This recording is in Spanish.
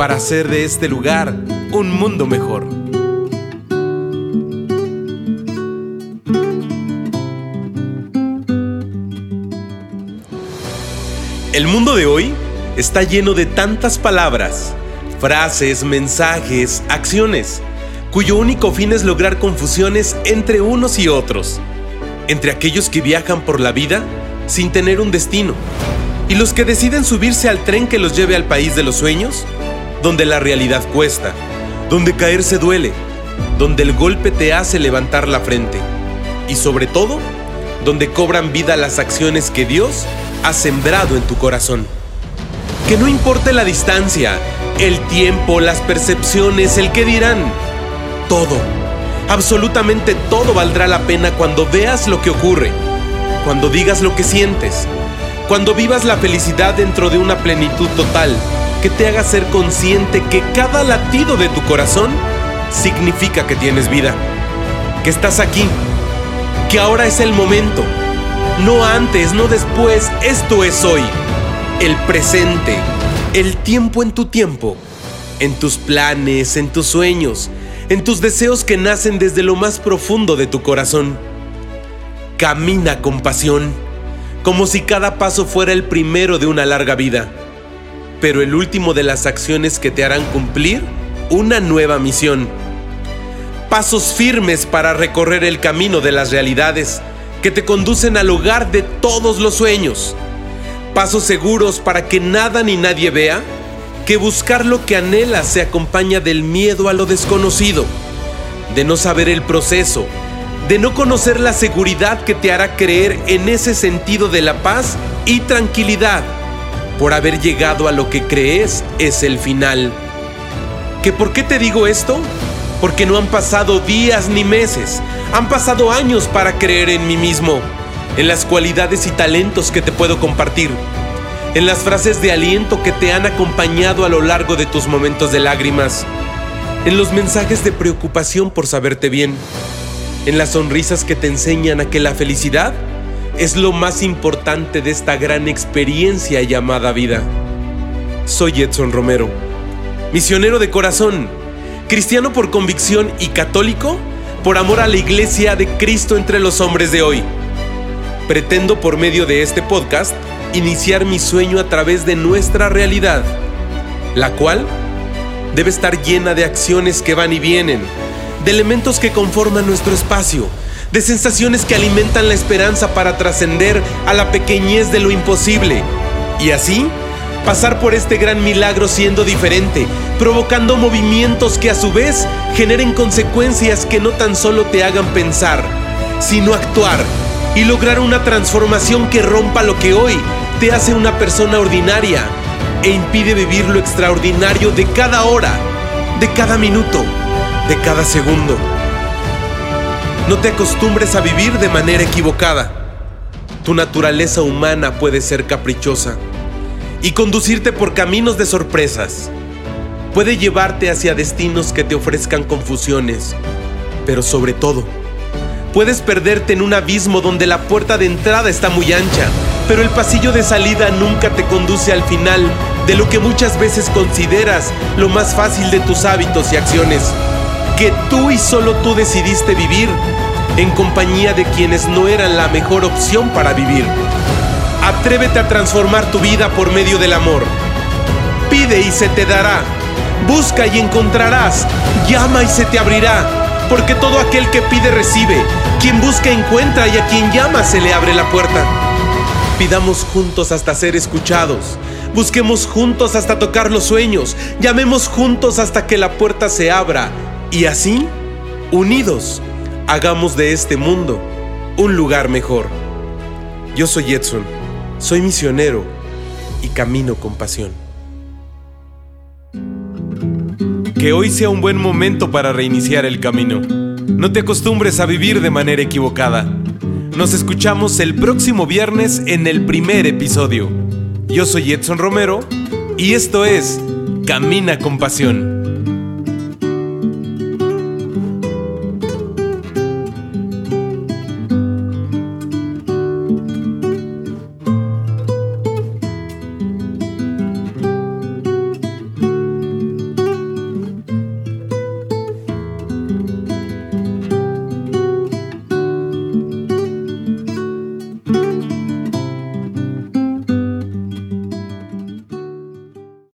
para hacer de este lugar un mundo mejor. El mundo de hoy está lleno de tantas palabras, frases, mensajes, acciones, cuyo único fin es lograr confusiones entre unos y otros, entre aquellos que viajan por la vida sin tener un destino, y los que deciden subirse al tren que los lleve al país de los sueños donde la realidad cuesta, donde caerse duele, donde el golpe te hace levantar la frente y sobre todo, donde cobran vida las acciones que Dios ha sembrado en tu corazón. Que no importe la distancia, el tiempo, las percepciones, el que dirán, todo, absolutamente todo valdrá la pena cuando veas lo que ocurre, cuando digas lo que sientes, cuando vivas la felicidad dentro de una plenitud total que te haga ser consciente que cada latido de tu corazón significa que tienes vida, que estás aquí, que ahora es el momento, no antes, no después, esto es hoy, el presente, el tiempo en tu tiempo, en tus planes, en tus sueños, en tus deseos que nacen desde lo más profundo de tu corazón. Camina con pasión, como si cada paso fuera el primero de una larga vida pero el último de las acciones que te harán cumplir una nueva misión. Pasos firmes para recorrer el camino de las realidades que te conducen al hogar de todos los sueños. Pasos seguros para que nada ni nadie vea que buscar lo que anhelas se acompaña del miedo a lo desconocido, de no saber el proceso, de no conocer la seguridad que te hará creer en ese sentido de la paz y tranquilidad por haber llegado a lo que crees es el final. ¿Que por qué te digo esto? Porque no han pasado días ni meses, han pasado años para creer en mí mismo, en las cualidades y talentos que te puedo compartir, en las frases de aliento que te han acompañado a lo largo de tus momentos de lágrimas, en los mensajes de preocupación por saberte bien, en las sonrisas que te enseñan a que la felicidad es lo más importante de esta gran experiencia llamada vida. Soy Edson Romero, misionero de corazón, cristiano por convicción y católico por amor a la iglesia de Cristo entre los hombres de hoy. Pretendo por medio de este podcast iniciar mi sueño a través de nuestra realidad, la cual debe estar llena de acciones que van y vienen, de elementos que conforman nuestro espacio, de sensaciones que alimentan la esperanza para trascender a la pequeñez de lo imposible. Y así, pasar por este gran milagro siendo diferente, provocando movimientos que a su vez generen consecuencias que no tan solo te hagan pensar, sino actuar y lograr una transformación que rompa lo que hoy te hace una persona ordinaria e impide vivir lo extraordinario de cada hora, de cada minuto, de cada segundo. No te acostumbres a vivir de manera equivocada. Tu naturaleza humana puede ser caprichosa y conducirte por caminos de sorpresas. Puede llevarte hacia destinos que te ofrezcan confusiones, pero sobre todo, puedes perderte en un abismo donde la puerta de entrada está muy ancha, pero el pasillo de salida nunca te conduce al final de lo que muchas veces consideras lo más fácil de tus hábitos y acciones que tú y solo tú decidiste vivir en compañía de quienes no eran la mejor opción para vivir. Atrévete a transformar tu vida por medio del amor. Pide y se te dará. Busca y encontrarás. Llama y se te abrirá. Porque todo aquel que pide recibe. Quien busca encuentra y a quien llama se le abre la puerta. Pidamos juntos hasta ser escuchados. Busquemos juntos hasta tocar los sueños. Llamemos juntos hasta que la puerta se abra y así, unidos, hagamos de este mundo un lugar mejor. Yo soy Edson, soy misionero y camino con pasión. que hoy sea un buen momento para reiniciar el camino. No te acostumbres a vivir de manera equivocada. Nos escuchamos el próximo viernes en el primer episodio. Yo soy Edson Romero y esto es Camina con Pasión.